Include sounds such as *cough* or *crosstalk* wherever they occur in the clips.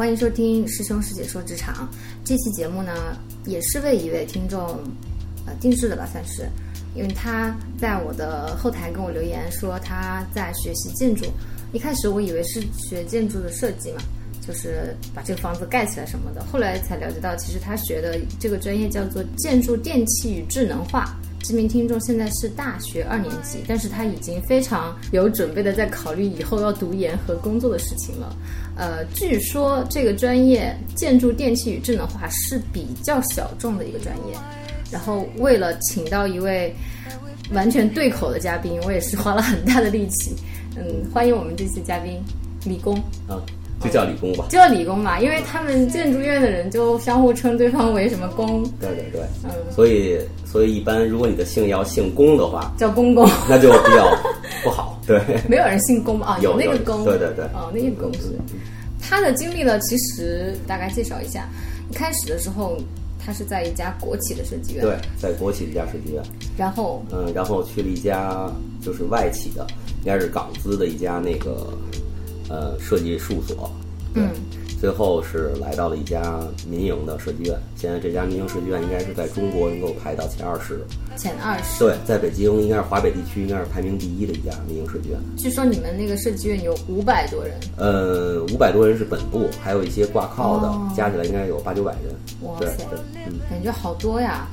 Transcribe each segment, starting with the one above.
欢迎收听师兄师姐说职场。这期节目呢，也是为一位听众呃定制的吧，算是，因为他在我的后台跟我留言说他在学习建筑。一开始我以为是学建筑的设计嘛，就是把这个房子盖起来什么的。后来才了解到，其实他学的这个专业叫做建筑电气与智能化。这名听众现在是大学二年级，但是他已经非常有准备的在考虑以后要读研和工作的事情了。呃，据说这个专业建筑电气与智能化是比较小众的一个专业。然后为了请到一位完全对口的嘉宾，我也是花了很大的力气。嗯，欢迎我们这次嘉宾理工啊。就叫理工吧，就叫理工吧，因为他们建筑院的人就相互称对方为什么工。对对对，嗯，所以所以一般如果你的姓要姓龚的话，叫公公，那就比较 *laughs* 不好。对，没有人姓龚啊，有那个龚。对对对，哦，那个龚是。他的经历呢，其实大概介绍一下。一开始的时候，他是在一家国企的设计院，对，在国企的一家设计院。然后，嗯，然后去了一家就是外企的，应该是港资的一家那个。呃，设计事务所，嗯，最后是来到了一家民营的设计院。现在这家民营设计院应该是在中国能够排到前二十，前二十。对，在北京应该是华北地区应该是排名第一的一家民营设计院。据说你们那个设计院有五百多人。呃，五百多人是本部，还有一些挂靠的，加起来应该有八九百人。哇塞，嗯，感觉好多呀。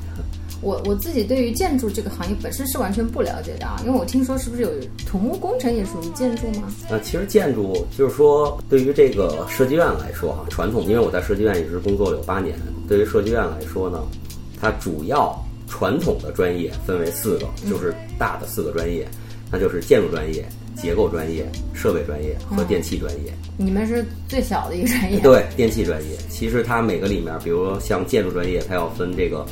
我我自己对于建筑这个行业本身是完全不了解的啊，因为我听说是不是有土木工程也属于建筑吗？呃，其实建筑就是说，对于这个设计院来说哈，传统，因为我在设计院一直工作了有八年，对于设计院来说呢，它主要传统的专业分为四个，就是大的四个专业，那就是建筑专业、结构专业、设备专业和电气专业。你们是最小的一个专业？对，电气专业。其实它每个里面，比如说像建筑专业，它要分这个。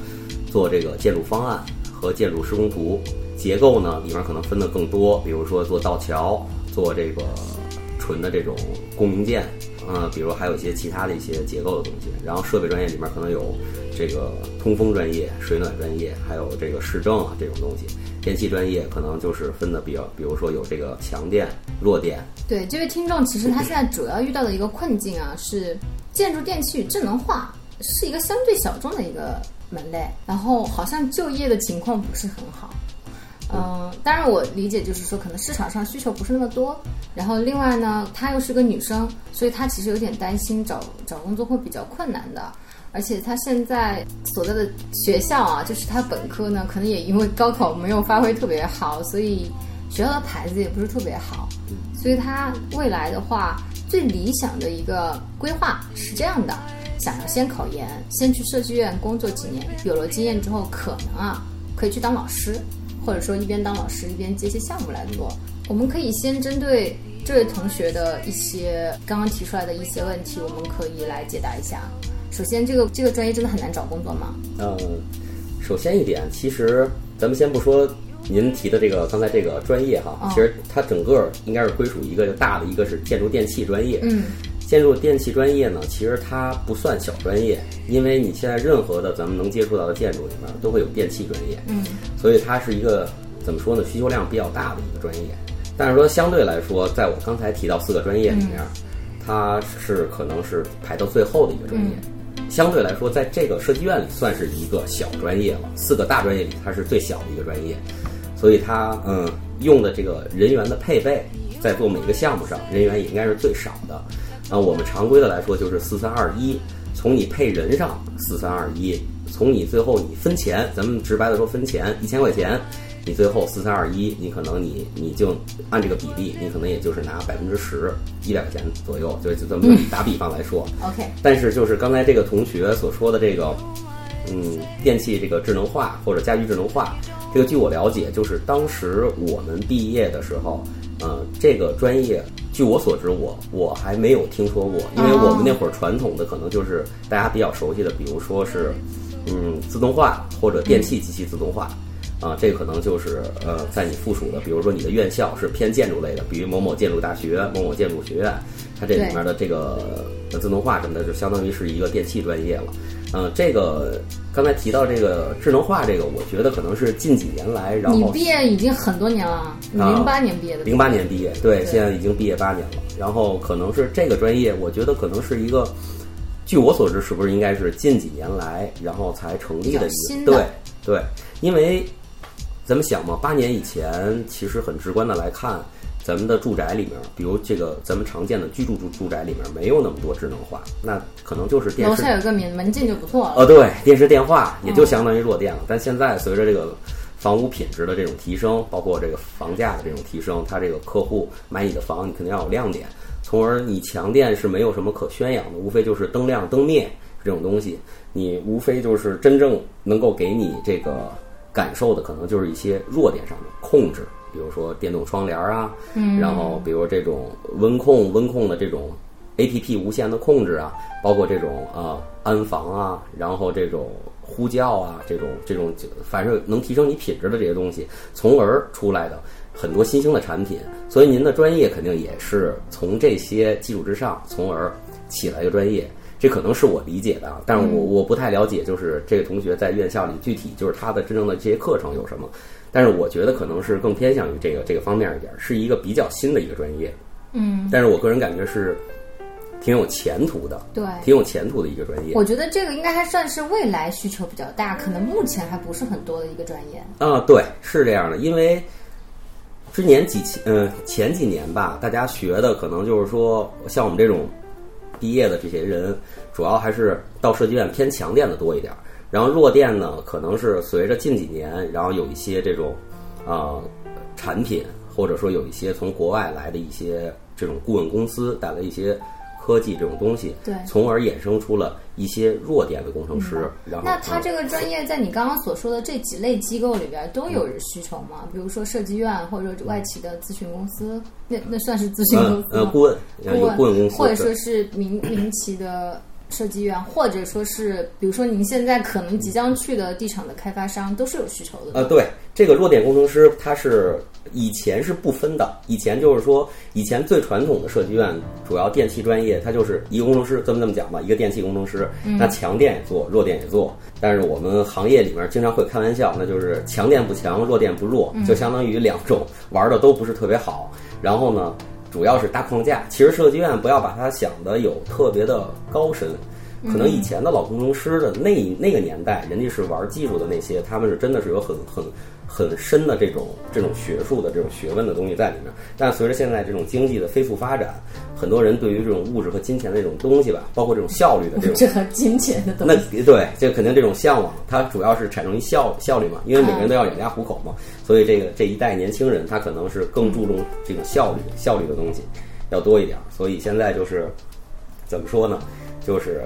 做这个建筑方案和建筑施工图，结构呢里面可能分的更多，比如说做道桥，做这个纯的这种公明件，啊，比如还有一些其他的一些结构的东西。然后设备专业里面可能有这个通风专业、水暖专业，还有这个市政啊这种东西。电气专业可能就是分的比较，比如说有这个强电、弱电。对，这位听众其实他现在主要遇到的一个困境啊，是建筑电气与智能化是一个相对小众的一个。门类，然后好像就业的情况不是很好，嗯，当然我理解就是说可能市场上需求不是那么多，然后另外呢，她又是个女生，所以她其实有点担心找找工作会比较困难的，而且她现在所在的学校啊，就是她本科呢，可能也因为高考没有发挥特别好，所以学校的牌子也不是特别好，所以她未来的话，最理想的一个规划是这样的。想要先考研，先去设计院工作几年，有了经验之后，可能啊可以去当老师，或者说一边当老师一边接些项目来做。我们可以先针对这位同学的一些刚刚提出来的一些问题，我们可以来解答一下。首先，这个这个专业真的很难找工作吗？嗯，首先一点，其实咱们先不说您提的这个刚才这个专业哈，其实它整个应该是归属一个大的，一个是建筑电气专业。嗯。建筑电气专业呢，其实它不算小专业，因为你现在任何的咱们能接触到的建筑里面都会有电气专业，嗯，所以它是一个怎么说呢，需求量比较大的一个专业。但是说相对来说，在我刚才提到四个专业里面，它是可能是排到最后的一个专业。相对来说，在这个设计院里算是一个小专业了，四个大专业里它是最小的一个专业，所以它嗯用的这个人员的配备，在做每个项目上，人员也应该是最少的。啊，我们常规的来说就是四三二一，从你配人上四三二一，从你最后你分钱，咱们直白的说分钱一千块钱，你最后四三二一，你可能你你就按这个比例，你可能也就是拿百分之十，一百块钱左右，就就这么 *laughs* 打比方来说。OK。但是就是刚才这个同学所说的这个，嗯，电器这个智能化或者家居智能化，这个据我了解，就是当时我们毕业的时候。呃，这个专业，据我所知，我我还没有听说过，因为我们那会儿传统的可能就是大家比较熟悉的，比如说是，嗯，自动化或者电气机器自动化，啊，这个可能就是呃，在你附属的，比如说你的院校是偏建筑类的，比如某某建筑大学、某某建筑学院，它这里面的这个自动化什么的，就相当于是一个电气专业了。嗯，这个刚才提到这个智能化，这个我觉得可能是近几年来，然后你毕业已经很多年了，零八年毕业的，零八年毕业，对，对现在已经毕业八年了。然后可能是这个专业，我觉得可能是一个，据我所知，是不是应该是近几年来，然后才成立的一个对对，因为咱们想嘛，八年以前，其实很直观的来看，咱们的住宅里面，比如这个咱们常见的居住住住宅里面，没有那么多智能化，那可能就是电视楼下有个门门禁就不错了。呃，对，电视电话也嗯就相当于弱电了。但现在随着这个房屋品质的这种提升，包括这个房价的这种提升，它这个客户买你的房，你肯定要有亮点，从而你强电是没有什么可宣扬的，无非就是灯亮灯灭这种东西，你无非就是真正能够给你这个感受的，可能就是一些弱点上的控制。比如说电动窗帘啊，嗯，然后比如这种温控、温控的这种 A P P 无线的控制啊，包括这种啊安防啊，然后这种呼叫啊，这种这种反正能提升你品质的这些东西，从而出来的很多新兴的产品。所以您的专业肯定也是从这些基础之上，从而起来一个专业。这可能是我理解的啊，但是我我不太了解，就是这个同学在院校里具体就是他的真正的这些课程有什么。但是我觉得可能是更偏向于这个这个方面一点，是一个比较新的一个专业。嗯，但是我个人感觉是挺有前途的，对，挺有前途的一个专业。我觉得这个应该还算是未来需求比较大，可能目前还不是很多的一个专业。啊，对，是这样的，因为之前几期，嗯、前几年吧，大家学的可能就是说，像我们这种毕业的这些人，主要还是到设计院偏强电的多一点儿，然后弱电呢，可能是随着近几年，然后有一些这种啊、产品，或者说有一些从国外来的一些这种顾问公司带来一些科技这种东西，对从而衍生出了一些弱点的工程师，然后嗯那他这个专业在你刚刚所说的这几类机构里边都有需求吗？比如说设计院或者外企的咨询公司，那那算是咨询公呃司吗？呃顾问顾问公司，或者说是民民企的设计院，或者说是比如说您现在可能即将去的地产的开发商，都是有需求的。呃，对，这个弱电工程师他是以前是不分的，以前就是说，以前最传统的设计院主要电气专业，它就是一个工程师，这么这么讲吧，一个电气工程师，那强电也做，弱电也做，但是我们行业里面经常会开玩笑，那就是强电不强，弱电不弱，就相当于两种玩的都不是特别好，然后呢。主要是搭框架，其实设计院不要把它想的有特别的高深，可能以前的老工程师的那那个年代，人家是玩技术的那些，他们是真的是有很很很深的这种这种学术的这种学问的东西在里面。但随着现在这种经济的飞速发展，很多人对于这种物质和金钱的这种东西吧，包括这种效率的这种 *laughs* 这和金钱的东西那西，对，这肯定这种向往，它主要是产生于效效率嘛，因为每个人都要养家糊口嘛，所以这个这一代年轻人他可能是更注重这种效率效率的东西要多一点，所以现在就是怎么说呢，就是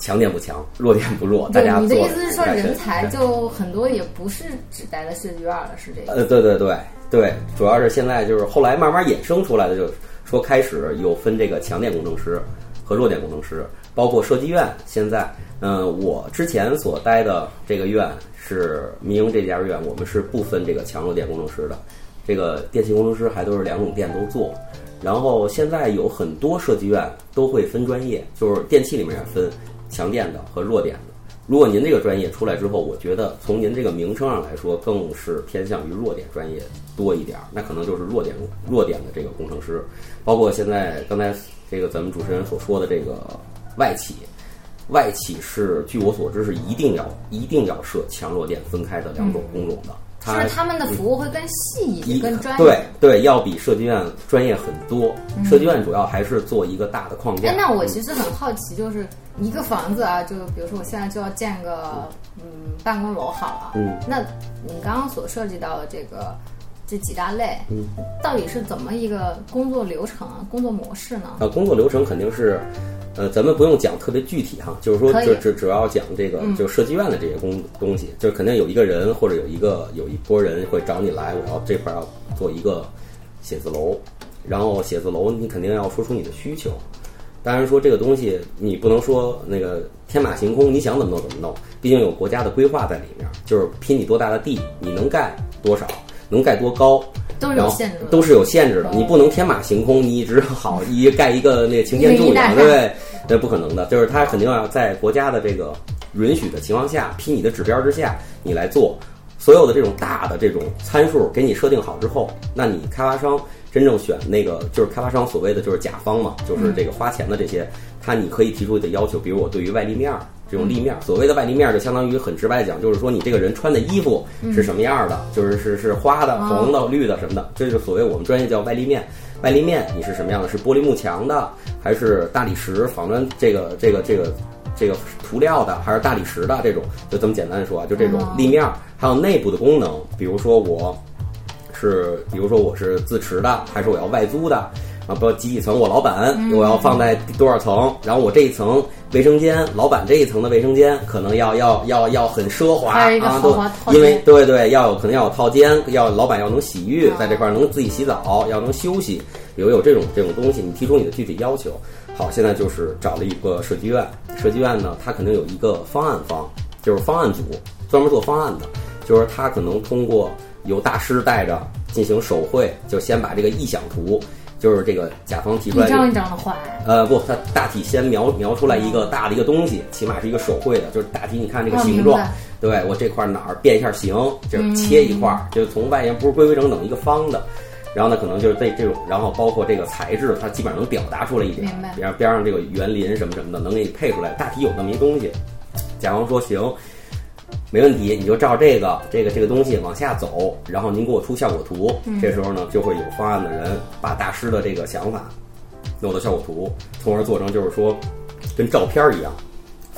强电不强，弱电不弱，大对家你的意思是说人才就很多也不是只待在设计院了，是这个？呃，对对对对，主要是现在就是后来慢慢衍生出来的，就是说开始有分这个强电工程师和弱电工程师，包括设计院。现在，嗯、我之前所待的这个院是民营这家院，我们是不分这个强弱电工程师的，这个电气工程师还都是两种电都做。然后现在有很多设计院都会分专业，就是电器里面也分强电的和弱电的。如果您这个专业出来之后，我觉得从您这个名称上来说，更是偏向于弱点专业多一点儿，那可能就是弱点弱点的这个工程师，包括现在刚才这个咱们主持人所说的这个外企，外企是据我所知是一定要一定要设强弱电分开的两种工种的，就它是他们的服务会更细一些，更专业。对对，要比设计院专业很多。设计院主要还是做一个大的框架。哎，那我其实很好奇，就是一个房子啊，就比如说我现在就要建个嗯办公楼好了，嗯，那你刚刚所涉及到的这个这几大类，嗯，到底是怎么一个工作流程啊、工作模式呢？呃，工作流程肯定是，呃，咱们不用讲特别具体哈，就是说只只主要讲这个嗯就设计院的这些工东西，就是肯定有一个人或者有一个有一波人会找你来，我要这块儿要做一个写字楼，然后写字楼你肯定要说出你的需求。当然说这个东西你不能说那个天马行空，你想怎么弄怎么弄，毕竟有国家的规划在里面，就是批你多大的地，你能盖多少，能盖多高，都是有限制的，都是有限制的，哦你不能天马行空，你一直好一盖一个那个擎天柱对不 *laughs* 对？那不可能的，就是它肯定要在国家的这个允许的情况下，批你的指标之下，你来做所有的这种大的这种参数给你设定好之后，那你开发商真正选那个就是开发商所谓的就是甲方嘛，就是这个花钱的这些，他你可以提出的要求，比如我对于外立面儿这种立面儿，所谓的外立面儿就相当于很直白讲，就是说你这个人穿的衣服是什么样的，就是是是花的、红的、绿的什么的，这就是所谓我们专业叫外立面。外立面你是什么样的？是玻璃幕墙的，还是大理石仿砖这个这个这个这个涂料的，还是大理石的这种？就这么简单的说啊，就这种立面儿，还有内部的功能，比如说我是，比如说我是自持的，还是我要外租的？啊，不几几层，我老板我要放在多少层？然后我这一层卫生间，老板这一层的卫生间可能要要要要很奢华啊，都因为对对，要有可能要有套间，要老板要能洗浴，在这块儿能自己洗澡，要能休息，有有这种这种东西，你提出你的具体要求。好，现在就是找了一个设计院，设计院呢，它肯定有一个方案方，就是方案组，专门做方案的，就是他可能通过由大师带着进行手绘，就先把这个意想图，就是这个甲方提出来一张一张的画，呃，不，他大体先描描出来一个大的一个东西，起码是一个手绘的，就是大体你看这个哦形状对我这块哪儿变一下形，就是切一块儿，就是从外沿不是规规整整一个方的，然后呢，可能就是这这种，然后包括这个材质，它基本上能表达出来一点明白，边边上这个园林什么什么的，能给你配出来，大体有那么一东西。甲方说行，没问题，你就照这个这个这个东西往下走，然后您给我出效果图。这时候呢，就会有方案的人把大师的这个想法弄到效果图，从而做成就是说跟照片一样，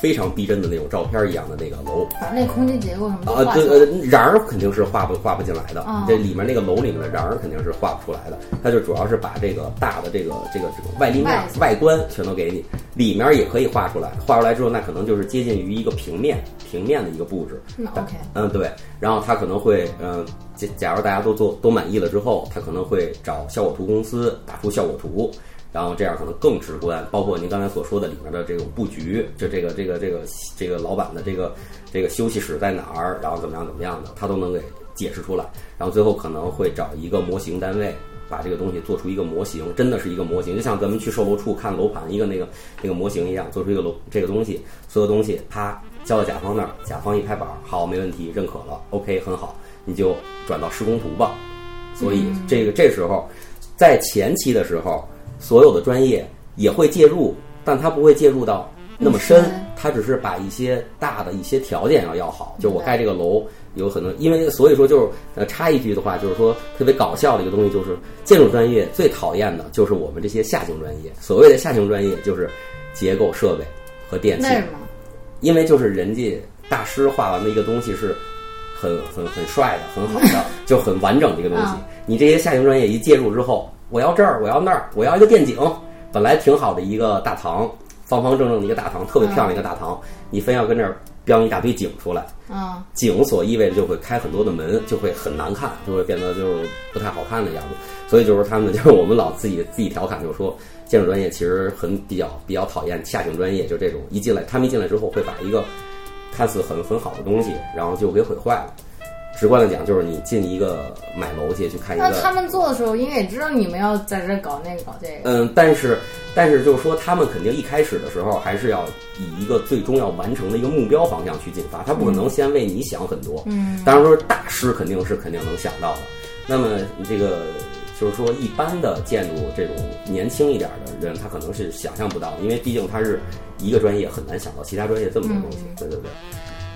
非常逼真的那种照片儿一样的那个楼。把那空间结构什么都啊。对呃，瓤儿肯定是画不画不进来的，哦这里面那个楼里面的瓤儿肯定是画不出来的。它就主要是把这个大的这个这个这个外立面外外观全都给你，里面也可以画出来。画出来之后，那可能就是接近于一个平面平面的一个布置。嗯 OK，嗯，对，然后他可能会，嗯，假假如大家都做都满意了之后，他可能会找效果图公司打出效果图，然后这样可能更直观。包括您刚才所说的里面的这种布局，就这个这个这个这个老板的这个这个休息室在哪儿，然后怎么样怎么样的，他都能给解释出来。然后最后可能会找一个模型单位。把这个东西做出一个模型，真的是一个模型，就像咱们去售楼处看楼盘一个那个那个模型一样，做出一个楼这个东西，所有东西啪交到甲方那儿，甲方一拍板，好，没问题，认可了，OK，很好，你就转到施工图吧。所以这个这时候，在前期的时候，所有的专业也会介入，但它不会介入到那么深那么深，他只是把一些大的一些条件要要好，就我盖这个楼。有很多，因为所以说就是呃插一句的话，就是说特别搞笑的一个东西，就是建筑专业最讨厌的就是我们这些下行专业。所谓的下行专业就是结构设备和电器？因为就是人家大师画完的一个东西是很很很帅的、很好的，*laughs* 就很完整的一个东西啊。你这些下行专业一介入之后，我要这儿，我要那儿，我要一个电井，本来挺好的一个大堂，方方正正的一个大堂，特别漂亮的一个大堂，你非要跟这儿标一大堆井出来。嗯，井所意味着就会开很多的门，就会很难看，就会变得就是不太好看的样子。所以就是他们就是 *laughs* 我们老自己自己调侃，就是说建筑专业其实很比较比较讨厌下井专业，就这种一进来，他们一进来之后会把一个看似很很好的东西，然后就给毁坏了。直观的讲，就是你进一个买楼去去看一个那他们做的时候，应该也知道你们要在这搞那个搞这个。嗯，但是但是就是说，他们肯定一开始的时候还是要以一个最终要完成的一个目标方向去进发，他不可能先为你想很多。嗯，当然说大师肯定是肯定能想到的。那么这个就是说，一般的建筑这种年轻一点的人，他可能是想象不到的，因为毕竟他是一个专业，很难想到其他专业这么多东西。对对对，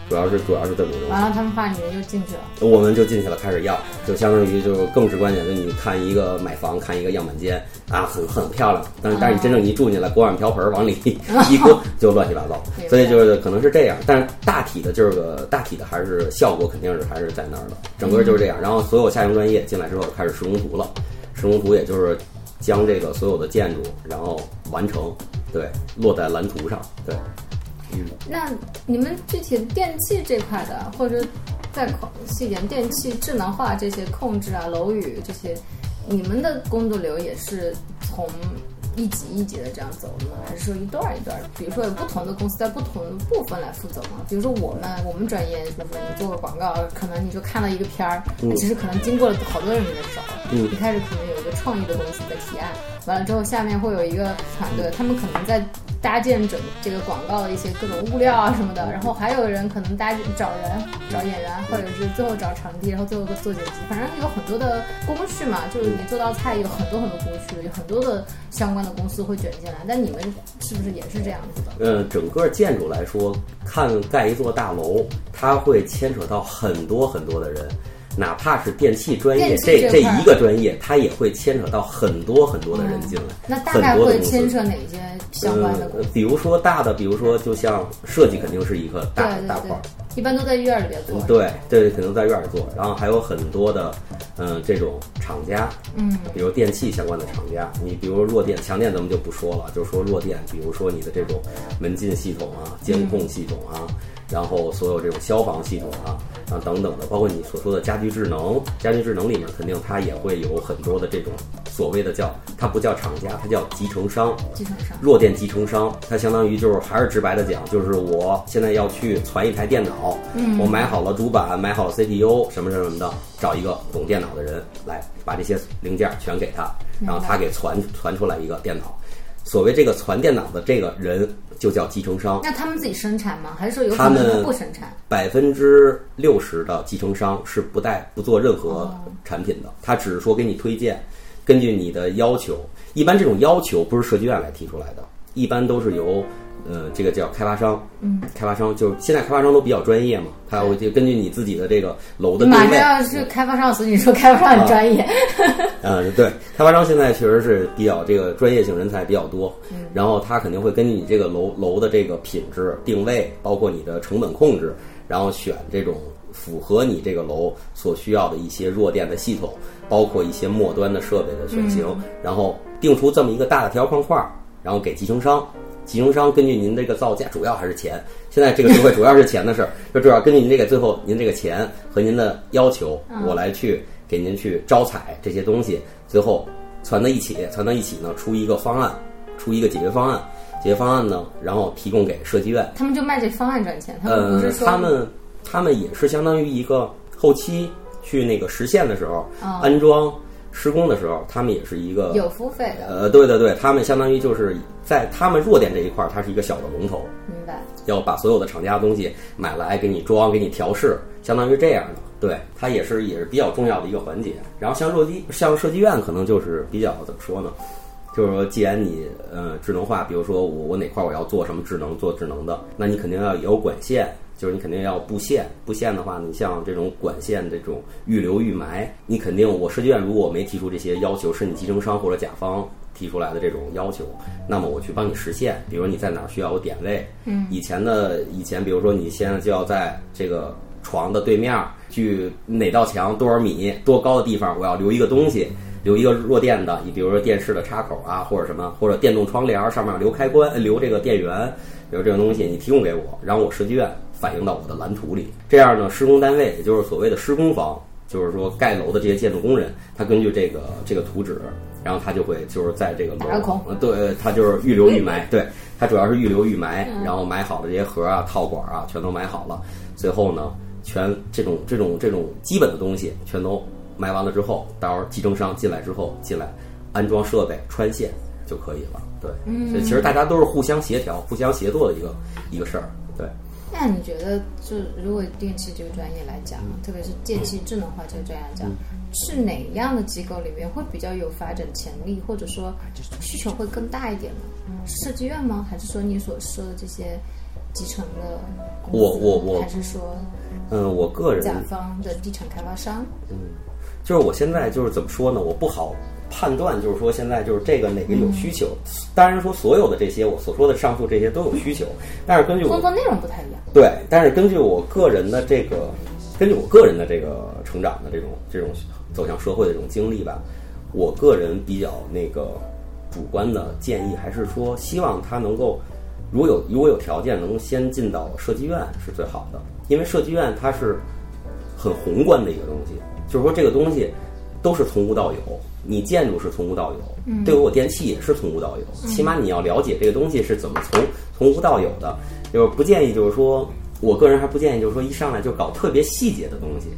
主要是主要是这么多东西。完了，他们怕你们就进去了。我们就进去了，开始要，就相当于就更直观点，就你看一个买房，看一个样板间啊，很很漂亮，但是但是你真正一住进来，锅碗瓢盆往里 *laughs* 一搁，就乱七八糟，所以就是可能是这样，但是大体的这个大体的还是效果肯定是还是在那儿的，整个就是这样。然后所有下游专业进来之后开始施工图了，施工图也就是将这个所有的建筑然后完成，对，落在蓝图上，对，嗯。那你们具体电器这块的，或者再细一点，电器智能化这些控制啊、楼宇这些，你们的工作流也是从一级一级的这样走的吗？还是说一段儿一段儿？比如说有不同的公司在不同的部分来负责吗？比如说我们我们专业，比如说你做个广告，可能你就看到一个片儿，那其实可能经过了好多人的手，嗯一开始可能有一个创意的公司的提案，完了之后下面会有一个团队，他们可能在搭建整这个广告的一些各种物料啊什么的，然后还有人可能搭建找人、找演员，或者是最后找场地，然后最后做剪辑，反正有很多的工序嘛，就是你做道菜有很多很多工序，有很多的相关的公司会卷进来。但你们是不是也是这样子的？嗯，整个建筑来说，看盖一座大楼，它会牵扯到很多很多的人。哪怕是电器专业，这这一个专业，它也会牵扯到很多很多的人进来。那大概会牵扯哪些相关的？比如说大的，比如说就像设计，肯定是一个大大块儿。一般都在院里边做。对对，肯定在院里做。然后还有很多的，嗯，这种厂家，嗯，比如电器相关的厂家。你比如弱电、强电，咱们就不说了，就说弱电。比如说你的这种门禁系统啊、监控系统啊。然后所有这种消防系统啊啊等等的，包括你所说的家居智能，家居智能里面肯定它也会有很多的这种所谓的叫它不叫厂家，它叫集成商，集成商，弱电集成商，它相当于就是还是直白的讲，就是我现在要去攒一台电脑，嗯，我买好了主板，买好了 CPU 什么什么的，找一个懂电脑的人来把这些零件全给他，然后他给传传出来一个电脑。所谓这个传电脑的这个人就叫集成商。那他们自己生产吗？还是说有可能不生产？百分之六十的集成商是不带不做任何产品的，他只是说给你推荐，根据你的要求。一般这种要求不是设计院来提出来的，一般都是由。呃，这个叫开发商，嗯，开发商就是现在开发商都比较专业嘛，他会就根据你自己的这个楼的定位。马上要是开发商，所以你说开发商很专业。*laughs* 嗯，对，开发商现在确实是比较这个专业性人才比较多，然后他肯定会根据你这个楼楼的这个品质定位，包括你的成本控制，然后选这种符合你这个楼所需要的一些弱电的系统，包括一些末端的设备的选型，然后定出这么一个大的条框块，然后给集成商。集成商根据您这个造价，主要还是钱。现在这个社会主要是钱的事儿，*laughs* 就主要根据您这个最后您这个钱和您的要求，我来去给您去招采这些东西，最后攒到一起，攒到一起呢，出一个方案，出一个解决方案。解决方案呢，然后提供给设计院。他们就卖这方案赚钱，他们不是说他们他们也是相当于一个后期去那个实现的时候安装。施工的时候，他们也是一个有付费的。呃，对对对，他们相当于就是在他们弱电这一块儿，它是一个小的龙头。明白。要把所有的厂家的东西买来给你装，给你调试，相当于这样的。对，它也是也是比较重要的一个环节。然后像设计像设计院，可能就是比较怎么说呢？就是说，既然你呃智能化，比如说我我哪块我要做什么智能做智能的，那你肯定要有管线。就是你肯定要布线，布线的话，你像这种管线这种预留预埋，你肯定我设计院如果没提出这些要求，是你集成商或者甲方提出来的这种要求，那么我去帮你实现。比如你在哪儿需要有点位，嗯，以前的以前，比如说你现在就要在这个床的对面，距哪道墙多少米多高的地方，我要留一个东西，留一个弱电的，你比如说电视的插口啊，或者什么，或者电动窗帘上面留开关，留这个电源，比如这种东西你提供给我，然后我设计院。反映到我的蓝图里，这样呢，施工单位也就是所谓的施工方，就是说盖楼的这些建筑工人，他根据这个这个图纸，然后他就会就是在这个楼，对，他就是预留预埋，对他主要是预留预埋，然后埋好的这些盒啊、套管啊，全都埋好了，最后呢，全这种这种这种基本的东西全都埋完了之后，到时候集成商进来之后进来安装设备、穿线就可以了，对，所以其实大家都是互相协调、互相协作的一个一个事儿。那你觉得，就如果电器这个专业来讲，特别是电气智能化这个专业来讲，是哪样的机构里面会比较有发展潜力，或者说需求会更大一点呢？是设计院吗？还是说你所说的这些集成的？我我我，还是说，嗯，我个人甲方的地产开发商？嗯，就是我现在就是怎么说呢？我不好。判断就是说，现在就是这个哪个有需求。当然说，所有的这些我所说的上述这些都有需求，但是根据工作内容不太一样。对，但是根据我个人的这个，根据我个人的这个成长的这种这种走向社会的这种经历吧，我个人比较那个主观的建议还是说，希望他能够如果有如果有条件，能先进到设计院是最好的，因为设计院它是很宏观的一个东西，就是说这个东西都是从无到有。你建筑是从无到有，对我电器也是从无到有。起码你要了解这个东西是怎么从从无到有的。就是不建议，就是说我个人还不建议，就是说一上来就搞特别细节的东西。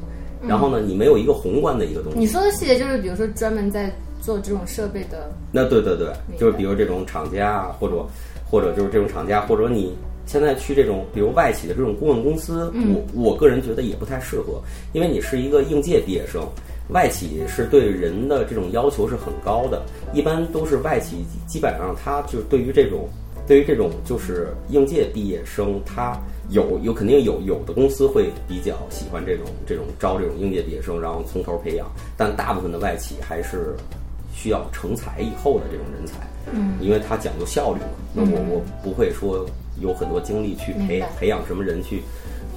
然后呢，你没有一个宏观的一个东西。你说的细节就是，比如说专门在做这种设备的。那对对对就是比如这种厂家啊，或者或者就是这种厂家，或者你现在去这种比如外企的这种顾问公司，嗯我我个人觉得也不太适合，因为你是一个应届毕业生。外企是对人的这种要求是很高的，一般都是外企，基本上他就是对于这种对于这种就是应届毕业生，他有有肯定有有的公司会比较喜欢这种这种招这种应届毕业生，然后从头培养，但大部分的外企还是需要成才以后的这种人才，嗯，因为它讲究效率嘛。那我我不会说有很多精力去培培养什么人去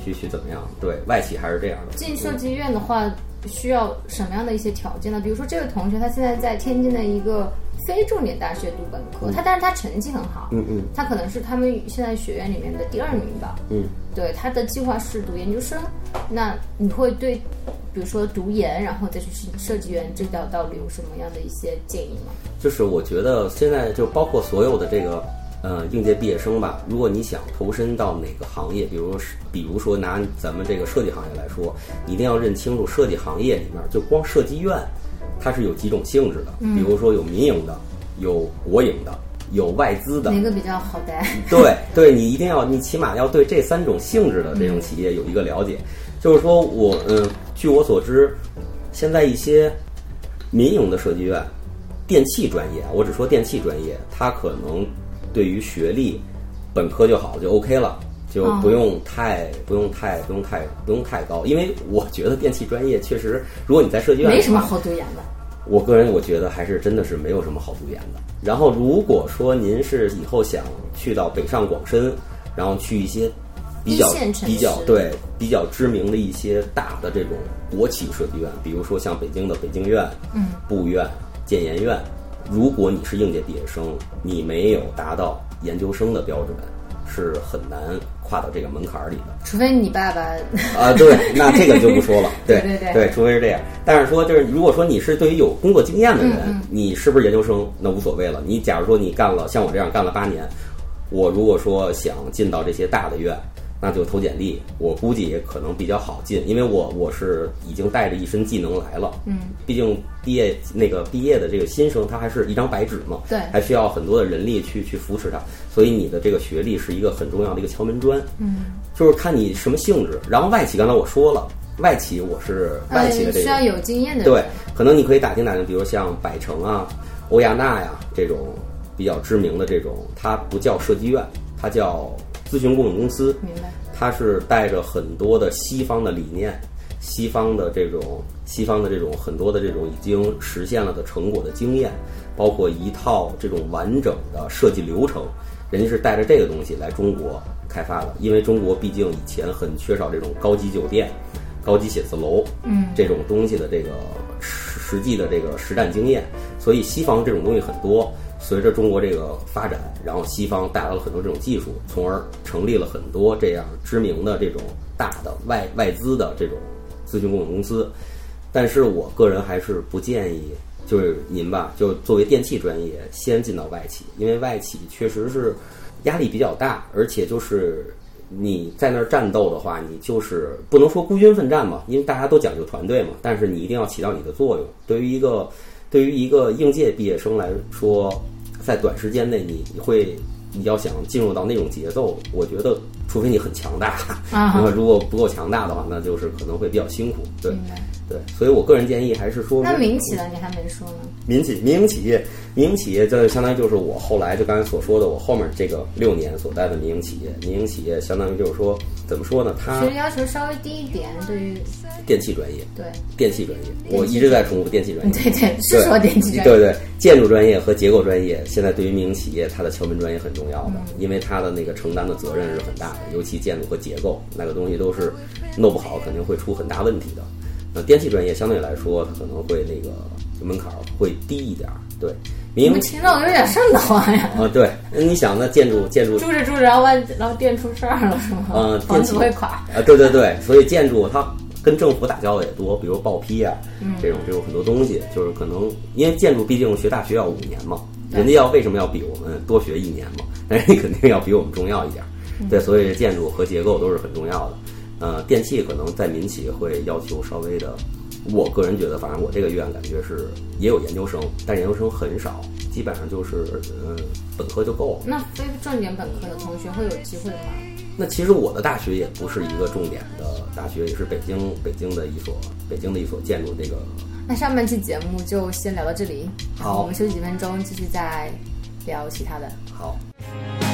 去去怎么样，对外企还是这样的。进设计院的话，需要什么样的一些条件呢？比如说，这位同学他现在在天津的一个非重点大学读本科，他但是他成绩很好，嗯嗯他可能是他们现在学院里面的第二名吧。嗯，对，他的计划是读研究生。那你会对，比如说读研，然后再去设计院这条道路有什么样的一些建议吗？就是我觉得现在就包括所有的这个呃应届毕业生吧，如果你想投身到哪个行业，比如是比如说拿咱们这个设计行业来说，一定要认清楚设计行业里面就光设计院，它是有几种性质的，比如说有民营的，有国营的，有外资的，哪个比较好带？对对，你一定要，你起码要对这三种性质的这种企业有一个了解。就是说我，嗯，据我所知，现在一些民营的设计院，电气专业，我只说电气专业，它可能对于学历本科就好就 OK 了。就不用太、不用太、不用太、不用太高，因为我觉得电气专业确实，如果你在设计院，没什么好读研的。我个人我觉得还是真的是没有什么好读研的。然后如果说您是以后想去到北上广深，然后去一些比较比较对比较知名的一些大的这种国企设计院，比如说像北京的北京院、嗯，部院、建研院，如果你是应届毕业生，你没有达到研究生的标准，是很难跨到这个门槛儿里的。除非你爸爸 *laughs* 啊，对，那这个就不说了。*laughs* 对对对除非是这样。但是说，就是如果说你是对于有工作经验的人，嗯嗯你是不是研究生那无所谓了。你假如说你干了像我这样干了八年，我如果说想进到这些大的院，那就投简历，我估计也可能比较好进，因为我我是已经带着一身技能来了。嗯，毕竟毕业那个毕业的这个新生，他还是一张白纸嘛，对还需要很多的人力去去扶持他，所以你的这个学历是一个很重要的一个敲门砖。嗯，就是看你什么性质。然后外企刚才我说了，外企我是外企的这个，呃需要有经验的人。对，可能你可以打听打听，比如像百城啊、欧亚纳呀这种比较知名的这种，它不叫设计院，它叫咨询顾问公司。明白。他是带着很多的西方的理念、西方的这种、西方的这种很多的这种已经实现了的成果的经验，包括一套这种完整的设计流程，人家是带着这个东西来中国开发的。因为中国毕竟以前很缺少这种高级酒店、高级写字楼，嗯，这种东西的这个实实际的这个实战经验，所以西方这种东西很多。随着中国这个发展，然后西方带来了很多这种技术，从而成立了很多这样知名的这种大的外外资的这种咨询顾问公司。但是我个人还是不建议，就是您吧，就作为电气专业先进到外企，因为外企确实是压力比较大，而且就是你在那儿战斗的话，你就是不能说孤军奋战嘛，因为大家都讲究团队嘛，但是你一定要起到你的作用。对于一个对于一个应届毕业生来说，在短时间内你你会你要想进入到那种节奏，我觉得除非你很强大，啊如果不够强大的话，那就是可能会比较辛苦。对。对，所以我个人建议还是说，那民企呢？你还没说呢。民企民营企业，民营企业这相当于就是我后来就刚才所说的，我后面这个六年所在的民营企业，民营企业相当于就是说怎么说呢？他其实要求稍微低一点，对于电气专业，对电气专业，我一直在重复电气专业。对对是说电气专业对对，建筑专业和结构专业，现在对于民营企业，它的敲门砖也很重要的，嗯因为它的那个承担的责任是很大的，尤其建筑和结构那个东西都是弄不好，肯定会出很大问题的。那电气专业相对来说，它可能会那个门槛儿会低一点儿。对，民营我听着我有点瘆得慌呀。啊，对，那你想那建筑建筑住着住着，然后万然后电出事儿了是吗？嗯，房子电气会垮。啊，对对对，所以建筑它跟政府打交道也多，比如报批啊，嗯这种这种很多东西，就是可能因为建筑毕竟学大学要五年嘛，人家要为什么要比我们多学一年嘛？*laughs* 那人家肯定要比我们重要一点对，所以建筑和结构都是很重要的。呃，电器可能在民企会要求稍微的我个人觉得，反正我这个院感觉是也有研究生，但研究生很少，基本上就是嗯本科就够了。那非重点本科的同学会有机会吗？那其实我的大学也不是一个重点的大学，也是北京北京的一所北京的一所建筑这个。那上半期节目就先聊到这里，好我们休息几分钟，继续再聊其他的。好。「